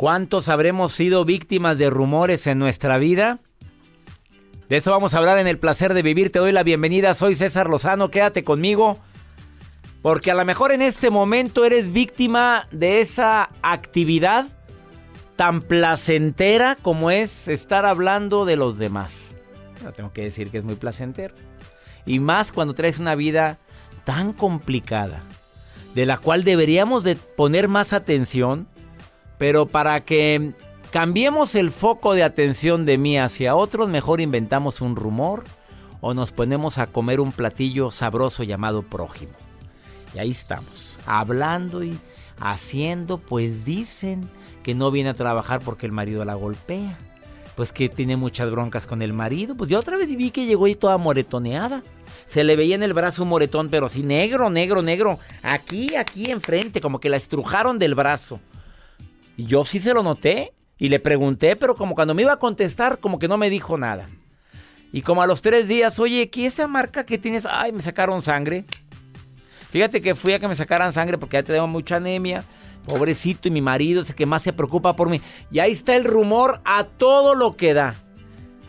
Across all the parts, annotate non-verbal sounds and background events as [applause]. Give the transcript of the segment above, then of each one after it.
¿Cuántos habremos sido víctimas de rumores en nuestra vida? De eso vamos a hablar en el placer de vivir. Te doy la bienvenida. Soy César Lozano. Quédate conmigo. Porque a lo mejor en este momento eres víctima de esa actividad tan placentera como es estar hablando de los demás. No tengo que decir que es muy placentero. Y más cuando traes una vida tan complicada, de la cual deberíamos de poner más atención pero para que cambiemos el foco de atención de mí hacia otros, mejor inventamos un rumor o nos ponemos a comer un platillo sabroso llamado prójimo. Y ahí estamos, hablando y haciendo, pues dicen que no viene a trabajar porque el marido la golpea. Pues que tiene muchas broncas con el marido. Pues yo otra vez vi que llegó ahí toda moretoneada. Se le veía en el brazo un moretón, pero así negro, negro, negro. Aquí, aquí enfrente, como que la estrujaron del brazo. Yo sí se lo noté y le pregunté, pero como cuando me iba a contestar, como que no me dijo nada. Y como a los tres días, oye, ¿qué esa marca que tienes? Ay, me sacaron sangre. Fíjate que fui a que me sacaran sangre porque ya tengo mucha anemia. Pobrecito, y mi marido es el que más se preocupa por mí. Y ahí está el rumor a todo lo que da.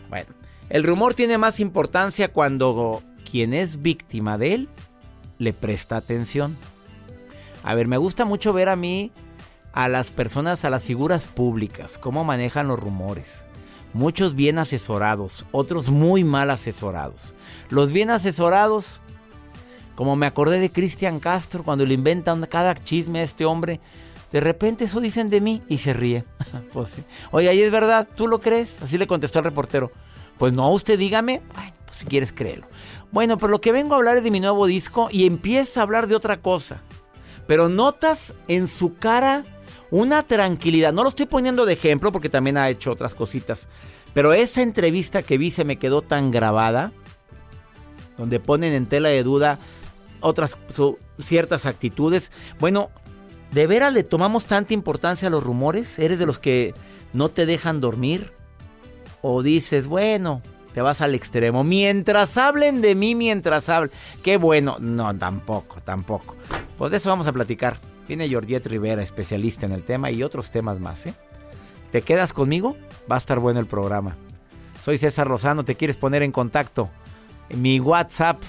Bueno, el rumor tiene más importancia cuando quien es víctima de él le presta atención. A ver, me gusta mucho ver a mí a las personas, a las figuras públicas, cómo manejan los rumores. Muchos bien asesorados, otros muy mal asesorados. Los bien asesorados, como me acordé de Cristian Castro cuando le inventan cada chisme a este hombre, de repente eso dicen de mí y se ríe. [laughs] pues Oye, ahí es verdad, ¿tú lo crees? Así le contestó el reportero. Pues no, usted dígame, pues si quieres créelo. Bueno, pero lo que vengo a hablar es de mi nuevo disco y empieza a hablar de otra cosa. Pero notas en su cara una tranquilidad. No lo estoy poniendo de ejemplo porque también ha hecho otras cositas. Pero esa entrevista que vi se me quedó tan grabada, donde ponen en tela de duda otras ciertas actitudes. Bueno, ¿de veras le tomamos tanta importancia a los rumores? ¿Eres de los que no te dejan dormir? ¿O dices, bueno, te vas al extremo? Mientras hablen de mí, mientras hablen. Qué bueno. No, tampoco, tampoco. Pues de eso vamos a platicar. Viene Georgette Rivera, especialista en el tema y otros temas más. ¿eh? ¿Te quedas conmigo? Va a estar bueno el programa. Soy César Lozano, ¿te quieres poner en contacto? Mi WhatsApp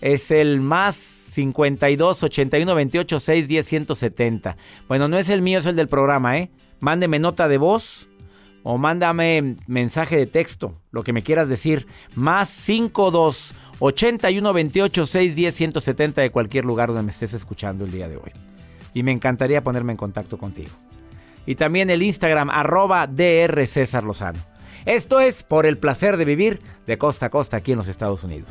es el más 52 81 28 6 10 170. Bueno, no es el mío, es el del programa, ¿eh? Mándeme nota de voz o mándame mensaje de texto, lo que me quieras decir. Más 52 81 28 6 10 170 de cualquier lugar donde me estés escuchando el día de hoy y me encantaría ponerme en contacto contigo. Y también el Instagram arroba DR César Lozano. Esto es por el placer de vivir de costa a costa aquí en los Estados Unidos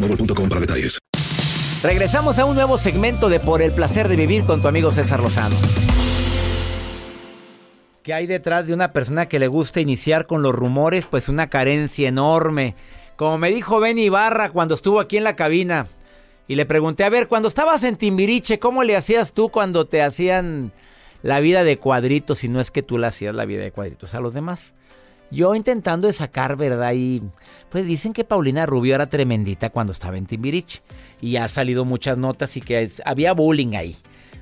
para detalles. Regresamos a un nuevo segmento de Por el placer de vivir con tu amigo César Lozano. ¿Qué hay detrás de una persona que le gusta iniciar con los rumores? Pues una carencia enorme. Como me dijo Benny Ibarra cuando estuvo aquí en la cabina. Y le pregunté, a ver, cuando estabas en Timbiriche, ¿cómo le hacías tú cuando te hacían la vida de cuadritos si no es que tú le hacías la vida de cuadritos a los demás? Yo intentando de sacar, ¿verdad? Y pues dicen que Paulina Rubio era tremendita cuando estaba en Timbiriche. Y ha salido muchas notas y que había bullying ahí.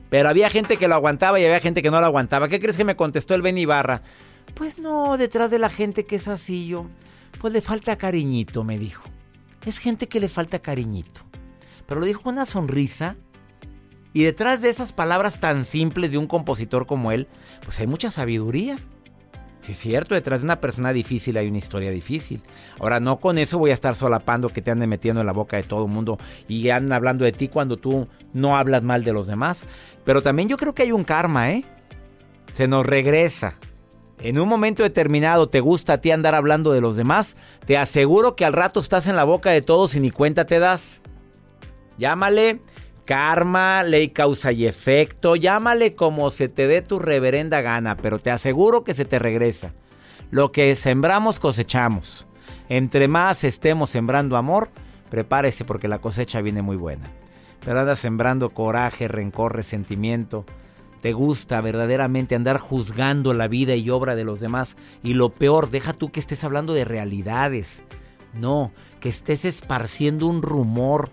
Pero había gente que lo aguantaba y había gente que no lo aguantaba. ¿Qué crees que me contestó el Ben Ibarra? Pues no, detrás de la gente que es así yo, pues le falta cariñito, me dijo. Es gente que le falta cariñito. Pero lo dijo con una sonrisa. Y detrás de esas palabras tan simples de un compositor como él, pues hay mucha sabiduría. Sí, es cierto, detrás de una persona difícil hay una historia difícil. Ahora, no con eso voy a estar solapando que te anden metiendo en la boca de todo el mundo y andan hablando de ti cuando tú no hablas mal de los demás. Pero también yo creo que hay un karma, ¿eh? Se nos regresa. En un momento determinado te gusta a ti andar hablando de los demás, te aseguro que al rato estás en la boca de todos y ni cuenta te das. Llámale karma, ley causa y efecto, llámale como se te dé tu reverenda gana, pero te aseguro que se te regresa. Lo que sembramos cosechamos. Entre más estemos sembrando amor, prepárese porque la cosecha viene muy buena. Pero andas sembrando coraje, rencor, resentimiento. Te gusta verdaderamente andar juzgando la vida y obra de los demás. Y lo peor, deja tú que estés hablando de realidades. No, que estés esparciendo un rumor,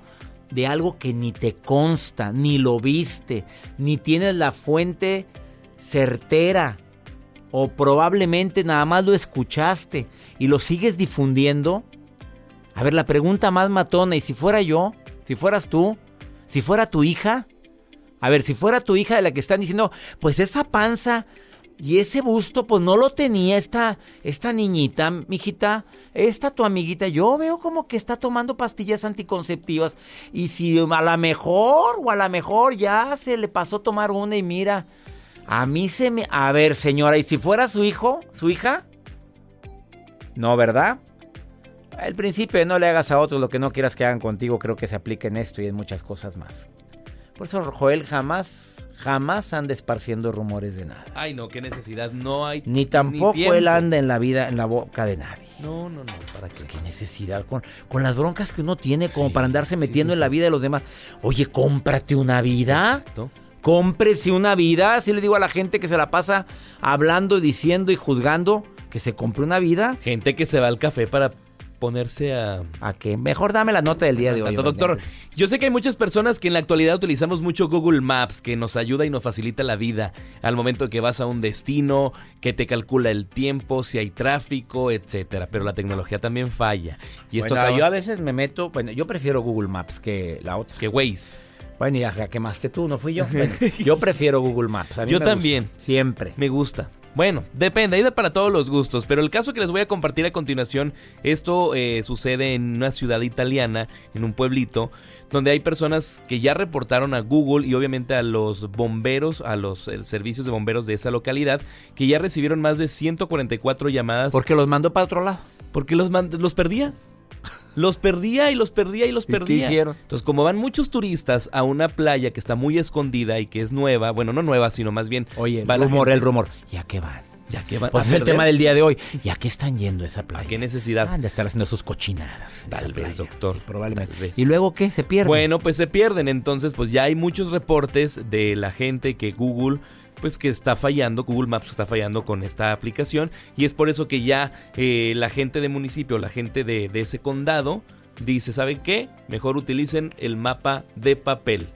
de algo que ni te consta, ni lo viste, ni tienes la fuente certera o probablemente nada más lo escuchaste y lo sigues difundiendo. A ver, la pregunta más matona, ¿y si fuera yo? ¿Si fueras tú? ¿Si fuera tu hija? A ver, si fuera tu hija de la que están diciendo, pues esa panza y ese busto, pues no lo tenía esta, esta niñita, mijita, esta tu amiguita. Yo veo como que está tomando pastillas anticonceptivas. Y si a la mejor, o a la mejor ya se le pasó tomar una y mira, a mí se me... A ver, señora, ¿y si fuera su hijo, su hija? No, ¿verdad? El principio no le hagas a otros lo que no quieras que hagan contigo, creo que se aplica en esto y en muchas cosas más. Por eso Joel jamás, jamás anda esparciendo rumores de nada. Ay, no, qué necesidad, no hay. Ni tampoco él anda en la vida, en la boca de nadie. No, no, no, ¿para qué? Pues qué necesidad con, con las broncas que uno tiene como para andarse metiendo en la vida de los demás. Oye, cómprate una vida. Exacto. Cómprese una vida. Así le digo a la gente que se la pasa hablando, diciendo y juzgando que se compre una vida. Gente que se va al café para ponerse a... ¿A qué? Mejor dame la nota del día de hoy. Doctor, yo sé que hay muchas personas que en la actualidad utilizamos mucho Google Maps, que nos ayuda y nos facilita la vida al momento que vas a un destino, que te calcula el tiempo, si hay tráfico, etcétera. Pero la tecnología también falla. Y esto yo a veces me meto, bueno, yo prefiero Google Maps que la otra. Que Waze. Bueno, ya quemaste tú, no fui yo. [laughs] yo prefiero Google Maps. yo también. Siempre. Me gusta. Bueno, depende, hay de para todos los gustos, pero el caso que les voy a compartir a continuación, esto eh, sucede en una ciudad italiana, en un pueblito, donde hay personas que ya reportaron a Google y obviamente a los bomberos, a los eh, servicios de bomberos de esa localidad, que ya recibieron más de 144 llamadas. Porque los mandó para otro lado. Porque los, los perdía. Los perdía y los perdía y los perdía. Entonces, como van muchos turistas a una playa que está muy escondida y que es nueva, bueno, no nueva, sino más bien. Oye, el rumor, el rumor. ¿Y a qué van? Ya que van Pues es el tema del día de hoy. ¿Y a qué están yendo esa playa? ¿A qué necesidad? Han de estar haciendo sus cochinadas. Tal vez, playa. doctor, Sí, probablemente. tal vez. ¿Y luego qué? ¿Se pierde? Bueno, pues se pierden. Entonces, pues ya hay muchos reportes de la gente que Google, pues que está fallando, Google Maps está fallando con esta aplicación. Y es por eso que ya eh, la gente de municipio, la gente de, de ese condado, dice, ¿saben qué? Mejor utilicen el mapa de papel.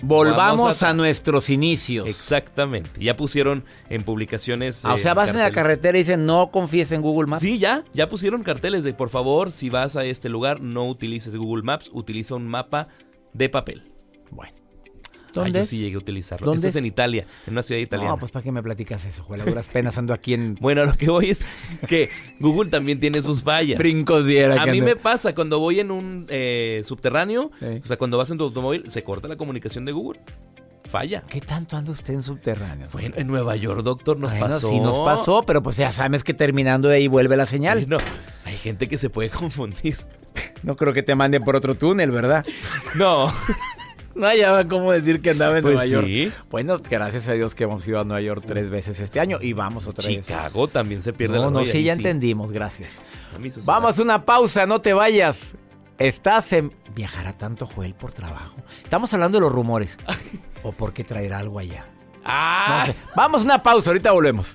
Volvamos Vamos a nuestros inicios. Exactamente. Ya pusieron en publicaciones. Ah, o eh, sea, vas en la carretera y dicen no confíes en Google Maps. Sí, ya, ya pusieron carteles de por favor, si vas a este lugar, no utilices Google Maps, utiliza un mapa de papel. Bueno. Ah, ¿Dónde yo es? sí llegué a utilizarlo. ¿Dónde Este es es? en Italia, en una ciudad italiana. No, pues ¿para qué me platicas eso? Juega, duras penas ando aquí en [laughs] Bueno, lo que voy es que Google también tiene sus fallas. brincos diera. A mí ando- me pasa cuando voy en un eh, subterráneo, Sí. o sea, cuando vas en tu automóvil, se corta la comunicación de Google. Falla. ¿Qué tanto anda usted en subterráneo? Bueno, en Nueva York, doctor, nos Bueno, pasó. sí nos pasó, pero pues ya sabes que terminando de ahí vuelve la señal. No, hay gente que se puede [laughs] confundir. No creo que te manden por otro túnel, ¿verdad? No. [laughs] No hallaba cómo decir que andaba en Pues Nueva York. sí. Bueno, gracias a Dios que hemos ido a Nueva York tres veces este año y vamos otra vez. Chicago también se pierde No, la no, sí, ya entendimos, gracias. Vamos a una pausa, no te vayas. Estás en... ¿Viajará tanto Joel por trabajo? Estamos hablando de los rumores. [laughs] ¿O porque traerá algo allá? ¡Ah! No sé. Vamos a una pausa, ahorita volvemos.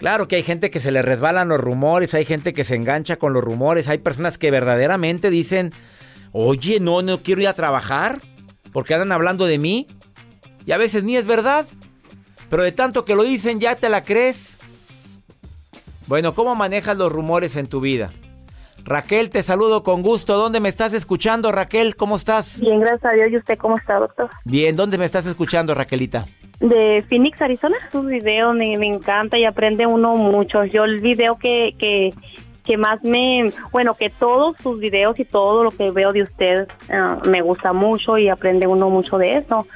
Claro que hay gente que se le resbalan los rumores, hay gente que se engancha con los rumores, hay personas que verdaderamente dicen, oye, no, no quiero ir a trabajar porque andan hablando de mí. Y a veces ni es verdad, pero de tanto que lo dicen ya te la crees. Bueno, ¿cómo manejas los rumores en tu vida? Raquel, te saludo con gusto. ¿Dónde me estás escuchando, Raquel? ¿Cómo estás? Bien, gracias a Dios. ¿Y usted cómo está, doctor? Bien, ¿dónde me estás escuchando, Raquelita? De Phoenix, Arizona. Sus videos me, me encanta y aprende uno mucho. Yo el video que, que, que más me... Bueno, que todos sus videos y todo lo que veo de usted ah, me gusta mucho y aprende uno mucho de eso.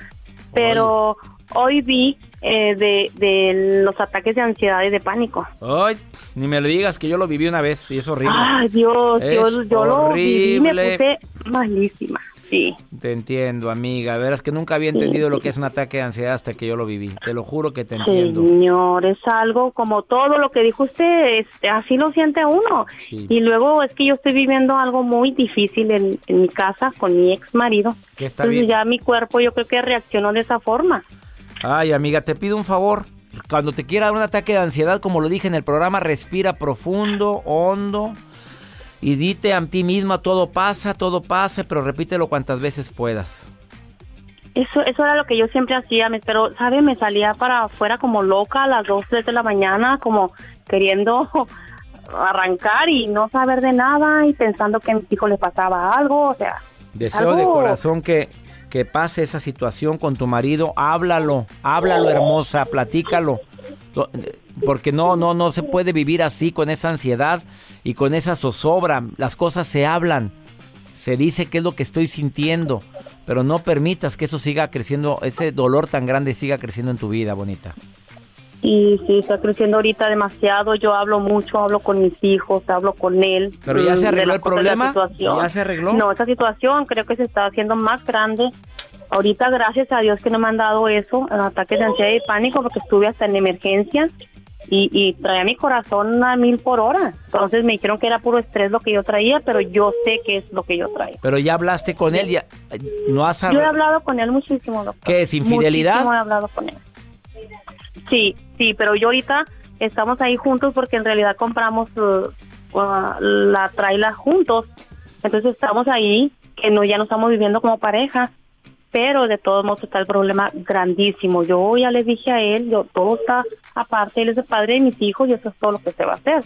Pero hoy vi eh, de, de los ataques de ansiedad y de pánico. Ay, ni me lo digas que yo lo viví una vez y es horrible. Ay, Dios, yo, Es yo lo viví y me puse malísima. Sí. Te entiendo, amiga. Verás que nunca había entendido lo que es un ataque de ansiedad hasta que yo lo viví. Te lo juro que te entiendo. Señor, es algo como todo lo que dijo usted, este, así lo siente uno. Sí. Y luego es que yo estoy viviendo algo muy difícil en, en mi casa con mi ex marido. Que está Entonces bien. ya mi cuerpo yo creo que reaccionó de esa forma. Ay, amiga, te pido un favor. Cuando te quiera dar un ataque de ansiedad, como lo dije en el programa, respira profundo, hondo. Y dite a ti misma, todo pasa, todo pasa, pero repítelo cuantas veces puedas. Eso, eso era lo que yo siempre hacía, pero, ¿sabe? Me salía para afuera como loca a las 2, 3 de la mañana, como queriendo [laughs] arrancar y no saber de nada y pensando que a mi hijo le pasaba algo, o sea... Deseo de corazón que, que pase esa situación con tu marido. Háblalo, háblalo, hermosa, platícalo. Porque no, no, no se puede vivir así con esa ansiedad y con esa zozobra. Las cosas se hablan. Se dice qué es lo que estoy sintiendo. Pero no permitas que eso siga creciendo, ese dolor tan grande siga creciendo en tu vida, bonita. Y sí, está creciendo ahorita demasiado. Yo hablo mucho, hablo con mis hijos, hablo con él. ¿Pero ya mm, se de arregló el problema? ¿Ya se arregló? No, esa situación creo que se está haciendo más grande. Ahorita, gracias a Dios que no me han dado eso, ataques de ansiedad y pánico, porque estuve hasta en emergencia y, y traía mi corazón a mil por hora. Entonces me dijeron que era puro estrés lo que yo traía, pero yo sé que es lo que yo traía. Pero ya hablaste con él, ya no has Yo he hablado con él muchísimo, doctor. ¿Qué es, infidelidad? Muchísimo he hablado con él. Sí, sí, pero yo ahorita estamos ahí juntos porque en realidad compramos uh, uh, la traila juntos. Entonces estamos ahí, que no ya no estamos viviendo como pareja. Pero de todos modos está el problema grandísimo. Yo ya le dije a él, yo todo está aparte, él es el padre de mis hijos y eso es todo lo que se va a hacer.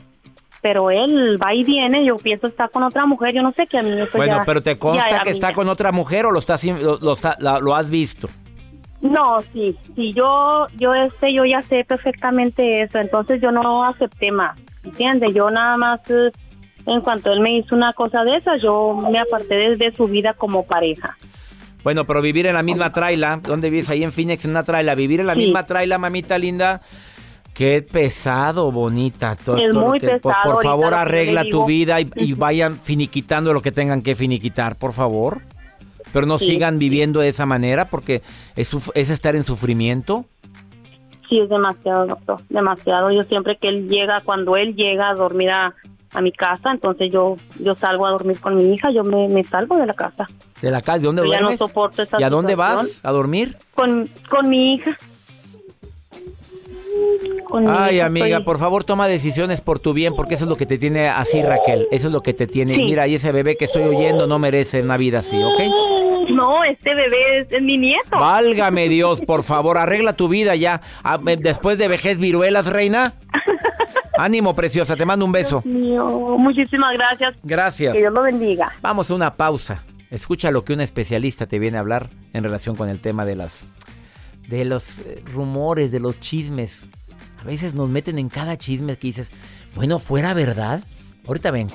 Pero él va y viene, yo pienso está con otra mujer, yo no sé qué a mí eso Bueno, ya- pero te consta que está con otra mujer o lo estás lo, lo está- la- lo has visto. No, sí, sí, yo, yo este, yo ya sé perfectamente eso, entonces yo no acepté más, ¿entiendes? Yo nada más, eh, en cuanto él me hizo una cosa de esas, yo me aparté de, de su vida como pareja. Bueno, pero vivir en la misma traila, ¿dónde vives? Ahí en Phoenix, en una traila. Vivir en la Sí. misma traila, mamita linda. Qué pesado, bonita. Es todo lo muy que- pesado Por, favor, arregla tu vida y, y vayan finiquitando lo que tengan que finiquitar, por favor. Pero no Sí. sigan viviendo de esa manera porque es, es estar en sufrimiento. Sí, es demasiado, doctor, demasiado. Yo siempre que él llega, cuando él llega a dormir a, a mi casa, entonces yo yo salgo a dormir con mi hija, yo me, me salgo de la casa. De la casa, ¿de dónde Yo ya no duermes? soporto esa ¿Y a dónde situación. vas a dormir? Con, con mi hija. Con mi Ay, hija amiga, estoy- por favor, toma decisiones por tu bien, porque eso es lo que te tiene así, Raquel. Eso es lo que te tiene. Sí. Mira, y ese bebé que estoy oyendo no merece una vida así, ¿ok? No, este bebé es, es mi nieto. Válgame Dios, por [laughs] favor, arregla tu vida ya. Ah, eh, Después de vejez viruelas, reina. [laughs] Ánimo, preciosa, te mando un beso. Mío, muchísimas gracias. Gracias. Que Dios lo bendiga. Vamos a una pausa. Escucha lo que una especialista te viene a hablar en relación con el tema de las de los eh, rumores, de los chismes. A veces nos meten en cada chisme que dices, bueno, fuera verdad. Ahorita vengo.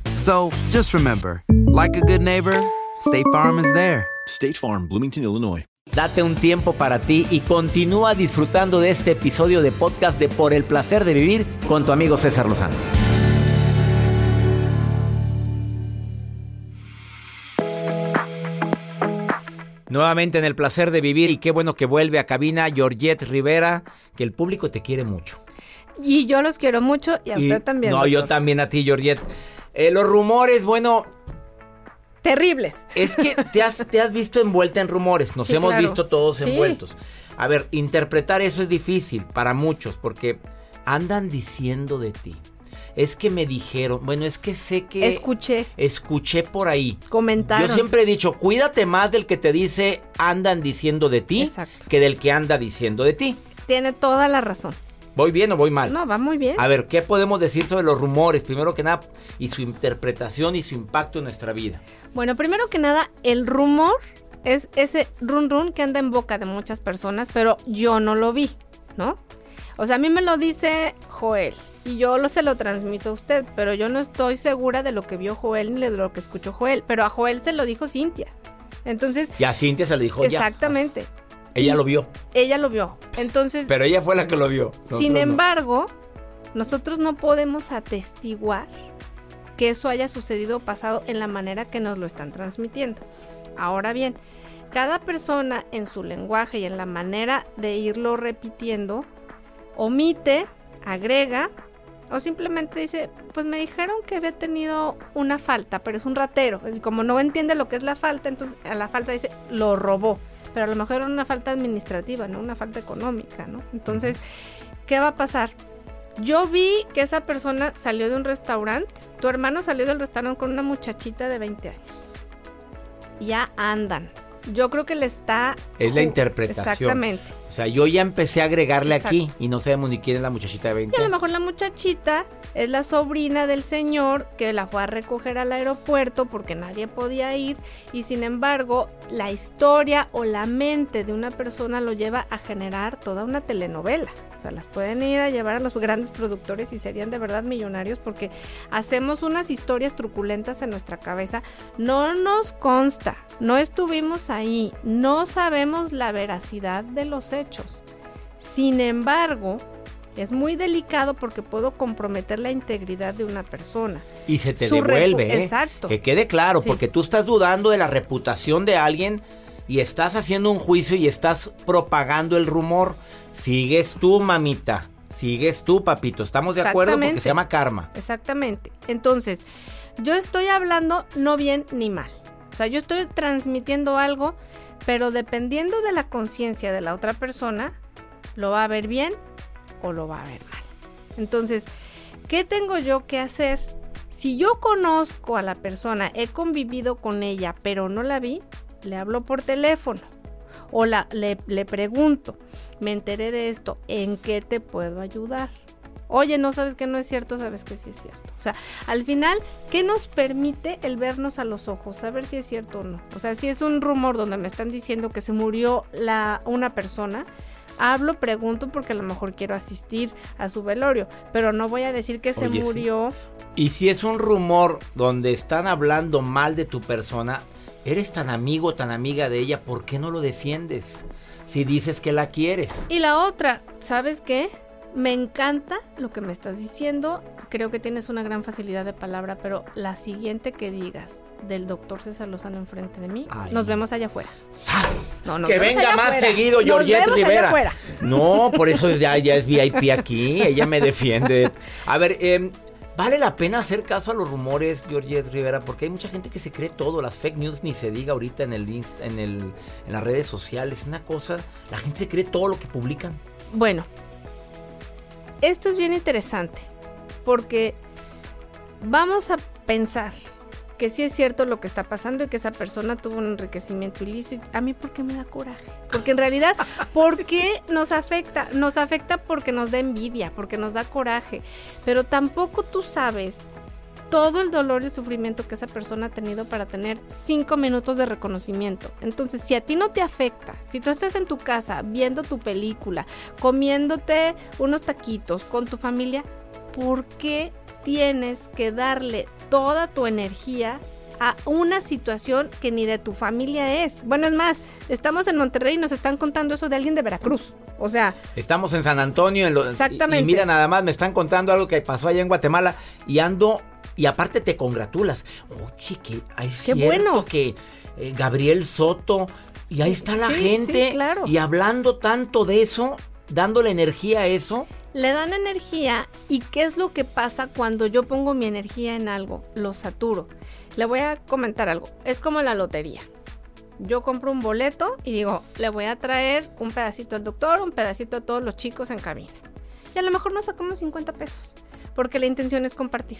So just remember, like a good neighbor, State Farm is there. State Farm, Bloomington, Illinois. Date un tiempo para ti y continúa disfrutando de este episodio de podcast de Por el placer de vivir con tu amigo César Lozano. Nuevamente en el placer de vivir y qué bueno que vuelve a cabina Georgette Rivera, que el público te quiere mucho. Y yo los quiero mucho y a Y- usted también. No, yo también a ti, Georgette. Eh, los rumores, bueno, Terribles. es que te has, te has visto envuelta en rumores. Nos Sí, hemos claro. visto todos Sí. envueltos. A ver, interpretar eso es difícil para muchos porque andan diciendo de ti. Es que me dijeron, bueno, es que sé que... Escuché. Escuché por ahí. Comentaron. Yo siempre he dicho, cuídate más del que te dice andan diciendo de ti Exacto. que del que anda diciendo de ti. Tiene toda la razón. ¿Voy bien o voy mal? No, va muy bien. A ver, ¿qué podemos decir sobre los rumores? Primero que nada, y su interpretación y su impacto en nuestra vida. Bueno, primero que nada, el rumor es ese run run que anda en boca de muchas personas, pero yo no lo vi, ¿no? O sea, a mí me lo dice Joel y yo lo se lo transmito a usted, pero yo no estoy segura de lo que vio Joel ni de lo que escuchó Joel, pero a Joel se lo dijo Cintia. Entonces, Y a Cintia se le dijo ya. Ella lo vio. ella lo vio. Entonces, Pero ella fue la que lo vio. Nosotros sin no. embargo, nosotros no podemos atestiguar que eso haya sucedido o pasado en la manera que nos lo están transmitiendo. Ahora bien, cada persona en su lenguaje y en la manera de irlo repitiendo, omite, agrega o simplemente dice, pues me dijeron que había tenido una falta, pero es un ratero. Y como no entiende lo que es la falta, entonces a la falta dice, lo robó. Pero a lo mejor era una falta administrativa, no una falta económica, ¿no? Entonces, ¿qué va a pasar? Yo vi que esa persona salió de un restaurante, tu hermano salió del restaurante con una muchachita de 20 años. Ya andan. Yo creo que le está... Es la interpretación. Exactamente. O sea, yo ya empecé a agregarle aquí y no sabemos ni quién es la muchachita de 20. Y a lo mejor la muchachita es la sobrina del señor que la fue a recoger al aeropuerto porque nadie podía ir y sin embargo la historia o la mente de una persona lo lleva a generar toda una telenovela. O sea, las pueden ir a llevar a los grandes productores y serían de verdad millonarios porque hacemos unas historias truculentas en nuestra cabeza. No nos consta, no estuvimos ahí, no sabemos la veracidad de los hechos. Sin embargo, es muy delicado porque puedo comprometer la integridad de una persona. Y se te devuelve, ¿eh? Exacto. Que quede claro, porque tú estás dudando de la reputación de alguien y estás haciendo un juicio y estás propagando el rumor. Sigues tú, mamita. Sigues tú, papito. Estamos de acuerdo porque se llama karma. Exactamente. Entonces, yo estoy hablando no bien ni mal. O sea, yo estoy transmitiendo algo, pero dependiendo de la conciencia de la otra persona, lo va a ver bien o lo va a ver mal. Entonces, ¿qué tengo yo que hacer? Si yo conozco a la persona, he convivido con ella, pero no la vi, le hablo por teléfono o la, le, le pregunto, me enteré de esto, ¿en qué te puedo ayudar? Oye, no sabes que no es cierto, sabes que sí es cierto. O sea, al final, ¿qué nos permite el vernos a los ojos? Saber si es cierto o no. O sea, si es un rumor donde me están diciendo que se murió la, una persona, hablo, pregunto porque a lo mejor quiero asistir a su velorio, pero no voy a decir que se Oye, sí. murió. Y si es un rumor donde están hablando mal de tu persona, eres tan amigo, tan amiga de ella, ¿por qué no lo defiendes? Si dices que la quieres. Y la otra, ¿sabes qué? Me encanta lo que me estás diciendo. Creo que tienes una gran facilidad de palabra, pero la siguiente que digas del doctor César Lozano enfrente de mí, Ay, nos no. vemos allá afuera. ¡Sas! No, que venga más seguido Nos Georgette vemos allá Rivera. afuera. No, por eso ya, ya es VIP aquí, ella me defiende. A ver, em, ¿vale la pena hacer caso a los rumores, Georgette Rivera? Porque hay mucha gente que se cree todo, las fake news ni se diga ahorita en el, inst- en el en las redes sociales, una cosa, la gente se cree todo lo que publican. Bueno, esto es bien interesante porque vamos a pensar que sí es cierto lo que está pasando y que esa persona tuvo un enriquecimiento ilícito. A mí, ¿por qué me da coraje? Porque en realidad, ¿por qué nos afecta? Nos afecta porque nos da envidia, porque nos da coraje. Pero tampoco tú sabes todo el dolor y el sufrimiento que esa persona ha tenido para tener cinco minutos de reconocimiento. Entonces, si a ti no te afecta, si tú estás en tu casa viendo tu película, comiéndote unos taquitos con tu familia, ¿por qué tienes que darle toda tu energía a una situación que ni de tu familia es? Bueno, es más, estamos en Monterrey y nos están contando eso de alguien de Veracruz. O sea, Estamos en San Antonio, en lo- Exactamente. Y, y mira nada más, me están contando algo que pasó allá en Guatemala y ando y aparte te congratulas. Oye, que Qué cierto bueno. que eh, Gabriel Soto y ahí está la Sí, gente sí, claro. y hablando tanto de eso, dándole energía a eso. le dan energía y qué es lo que pasa cuando yo pongo mi energía en algo, lo saturo. Le voy a comentar algo, es como la lotería. Yo compro un boleto y digo, le voy a traer un pedacito al doctor, un pedacito a todos los chicos en cabina. Y a lo mejor nos sacamos 50 pesos, porque la intención es compartir.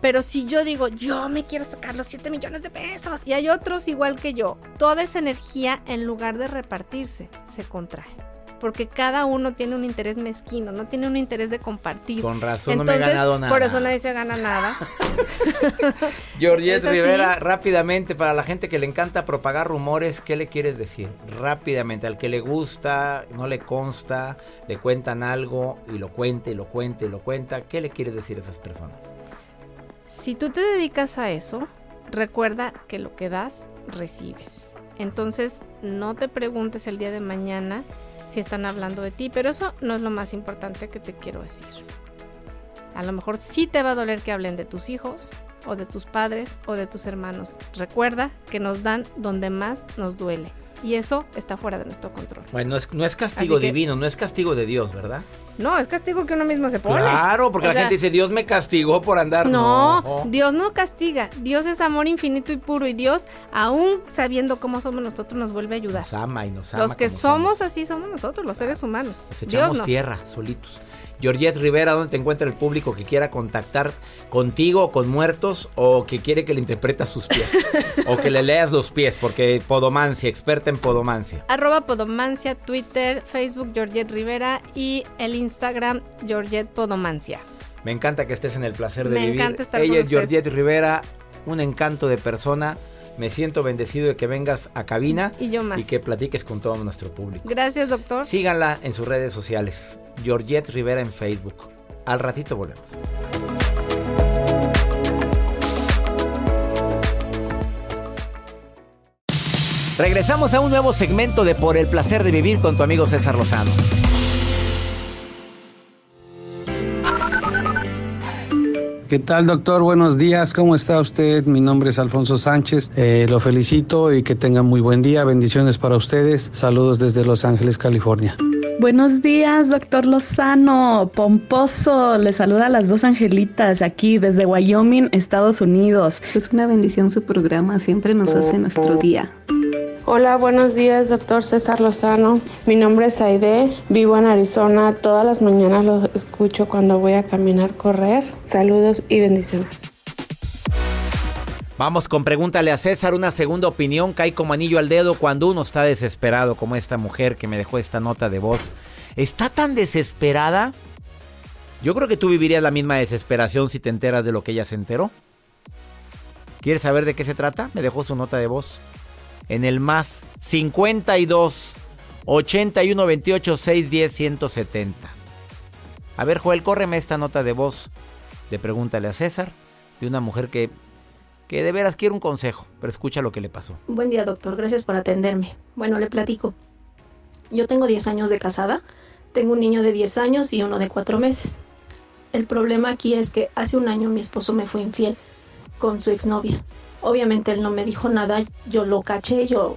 Pero si yo digo, yo me quiero sacar los 7 millones de pesos y hay otros igual que yo, toda esa energía en lugar de repartirse, se contrae. Porque cada uno tiene un interés mezquino, no tiene un interés de compartir. Con razón no me he ganado nada. Por eso nadie se gana nada. [laughs] Georgette. Rivera, rápidamente, para la gente que le encanta propagar rumores, ¿qué le quieres decir? Rápidamente, al que le gusta, no le consta, le cuentan algo y lo cuenta y lo cuenta y lo cuenta, ¿qué le quieres decir a esas personas? Si tú te dedicas a eso, recuerda que lo que das, recibes. Entonces, no te preguntes el día de mañana si están hablando de ti, pero eso no es lo más importante que te quiero decir. A lo mejor sí te va a doler que hablen de tus hijos, o de tus padres, o de tus hermanos. Recuerda que nos dan donde más nos duele. Y eso está fuera de nuestro control. Bueno, no es, no es castigo que- divino, no es castigo de Dios, ¿verdad? No, es castigo que uno mismo se pone. Claro, porque O la sea, gente dice, Dios me castigó por andar. No, No, Dios no castiga. Dios es amor infinito y puro. Y Dios, aún sabiendo cómo somos nosotros, nos vuelve a ayudar. Nos ama y nos ama. Los que somos así somos nosotros, los seres humanos. Nos Dios echamos no. tierra solitos. Georgette Rivera, ¿dónde te encuentra el público que quiera contactar contigo o con muertos o que quiere que le interpretas sus pies? [laughs] o que le leas los pies, porque podomancia, experta en podomancia. Arroba Podomancia, Twitter, Facebook Georgette Rivera y el Instagram Georgette Podomancia. Me encanta que estés en el placer de Me vivir. encanta estar Ella con es usted. Georgette Rivera, un encanto de persona. Me siento bendecido de que vengas a cabina Y yo más. y que platiques con todo nuestro público. Gracias, doctor. Síganla en sus redes sociales. Georgette Rivera en Facebook. Al ratito volvemos. Regresamos a un nuevo segmento de Por el placer de vivir con tu amigo César Lozano. ¿Qué tal, doctor? Buenos días. ¿Cómo está usted? Mi nombre es Alfonso Sánchez. Eh, lo felicito y que tenga muy buen día. Bendiciones para ustedes. Saludos desde Los Ángeles, California. Buenos días, doctor Lozano. Pomposo, le saluda a las dos angelitas aquí desde Wyoming, Estados Unidos. Es una bendición su programa, siempre nos hace nuestro día. Hola, buenos días, doctor César Lozano. Mi nombre es Aide, vivo en Arizona. Todas las mañanas lo escucho cuando voy a caminar, correr. Saludos y bendiciones. Vamos con pregúntale a César. Una segunda opinión cae como anillo al dedo cuando uno está desesperado, como esta mujer que me dejó esta nota de voz. ¿Está tan desesperada? Yo creo que tú vivirías la misma desesperación si te enteras de lo que ella se enteró. ¿Quieres saber de qué se trata? Me dejó su nota de voz. En el más 52 81 28 610 170. A ver, Joel, córreme esta nota de voz de Pregúntale a César, de una mujer que que de veras quiere un consejo, pero escucha lo que le pasó. Buen día, doctor. Gracias por atenderme. Bueno, le platico. Yo tengo 10 años de casada. Tengo un niño de 10 años y uno de 4 meses. El problema aquí es que hace un año mi esposo me fue infiel con su exnovia. Obviamente él no me dijo nada, yo lo caché, yo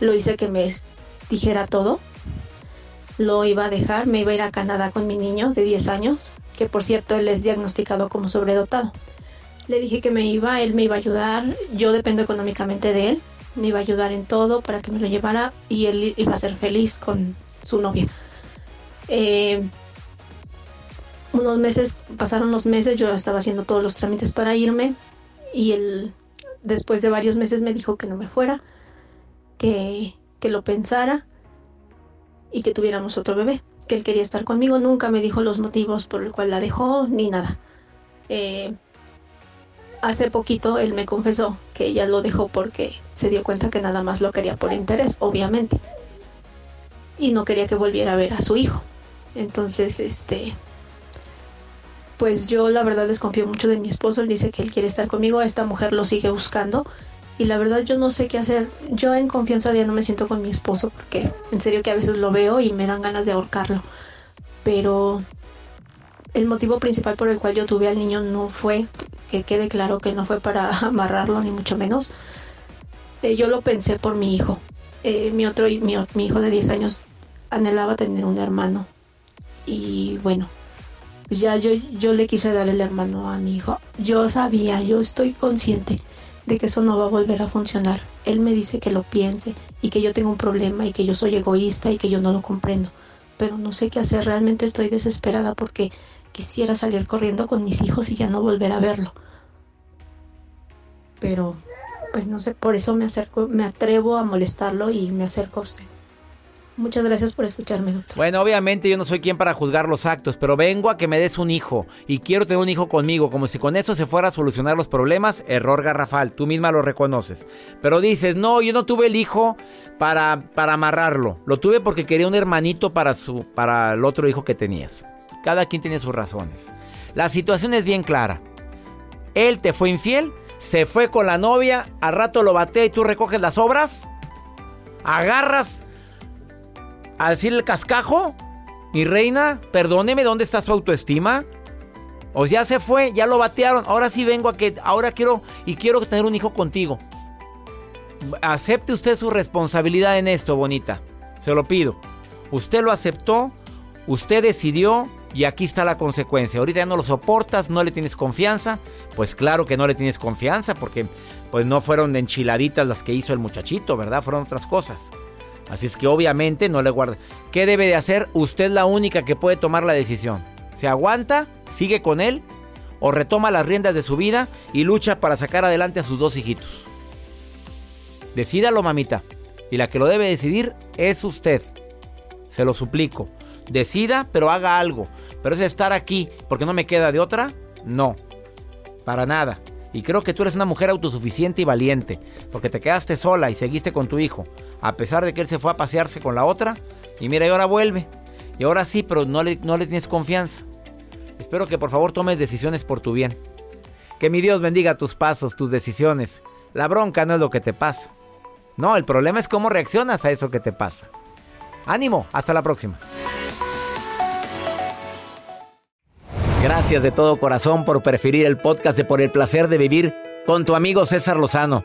lo hice que me dijera todo. Lo iba a dejar, me iba a ir a Canadá con mi niño de 10 años, que por cierto él es diagnosticado como sobredotado. Le dije que me iba, él me iba a ayudar, yo dependo económicamente de él, me iba a ayudar en todo para que me lo llevara y él iba a ser feliz con su novia. Eh, unos meses, pasaron los meses, yo estaba haciendo todos los trámites para irme y él después de varios meses me dijo que no me fuera, que, que lo pensara y que tuviéramos otro bebé, que él quería estar conmigo, nunca me dijo los motivos por el cual la dejó ni nada. Eh, hace poquito él me confesó que ella lo dejó porque se dio cuenta que nada más lo quería por interés, obviamente. Y no quería que volviera a ver a su hijo. Entonces, este, pues yo la verdad desconfío mucho de mi esposo. Él dice que él quiere estar conmigo, esta mujer lo sigue buscando. Y la verdad yo no sé qué hacer. Yo en confianza ya no me siento con mi esposo porque en serio que a veces lo veo y me dan ganas de ahorcarlo. Pero el motivo principal por el cual yo tuve al niño no fue, que quede claro que no fue para [laughs] amarrarlo ni mucho menos. Eh, yo lo pensé por mi hijo. Eh, mi otro mi, mi hijo de 10 años anhelaba tener un hermano. Y bueno, ya yo, yo le quise dar el hermano a mi hijo. Yo sabía, yo estoy consciente de que eso no va a volver a funcionar. Él me dice que lo piense y que yo tengo un problema y que yo soy egoísta y que yo no lo comprendo. Pero no sé qué hacer, realmente estoy desesperada porque quisiera salir corriendo con mis hijos y ya no volver a verlo. Pero, pues no sé, por eso me acerco, me atrevo a molestarlo y me acerco a usted. Muchas gracias por escucharme, doctor. Bueno, obviamente yo no soy quien para juzgar los actos, pero vengo a que me des un hijo y quiero tener un hijo conmigo, como si con eso se fuera a solucionar los problemas. Error garrafal, tú misma lo reconoces. Pero dices, no, yo no tuve el hijo para, para amarrarlo. Lo tuve porque quería un hermanito para, su, para el otro hijo que tenías. Cada quien tiene sus razones. La situación es bien clara. Él te fue infiel, se fue con la novia, al rato lo batea y tú recoges las obras. Agarras a decir el cascajo. Mi reina, perdóneme, ¿dónde está su autoestima? O ya se fue, ya lo batearon. Ahora sí vengo a que, ahora quiero y quiero tener un hijo contigo. Acepte usted su responsabilidad en esto, bonita. Se lo pido. Usted lo aceptó, usted decidió y aquí está la consecuencia. Ahorita ya no lo soportas, no le tienes confianza. Pues claro que no le tienes confianza porque pues no fueron enchiladitas las que hizo el muchachito, ¿verdad? Fueron otras cosas. Así es que obviamente no le guarda. ¿Qué debe de hacer? Usted la única que puede tomar la decisión. ¿Se aguanta? ¿Sigue con él? ¿O retoma las riendas de su vida y lucha para sacar adelante a sus dos hijitos? Decídalo, mamita. Y la que lo debe decidir es usted. Se lo suplico. Decida, pero haga algo. Pero es estar aquí porque no me queda de otra. No. Para nada. Y creo que tú eres una mujer autosuficiente y valiente. Porque te quedaste sola y seguiste con tu hijo. A pesar de que él se fue a pasearse con la otra. Y mira, y ahora vuelve. Y ahora sí, pero no le, no le tienes confianza. Espero que por favor tomes decisiones por tu bien. Que mi Dios bendiga tus pasos, tus decisiones. La bronca no es lo que te pasa. No, el problema es cómo reaccionas a eso que te pasa. Ánimo, hasta la próxima. Gracias de todo corazón por preferir el podcast de Por el placer de vivir con tu amigo César Lozano.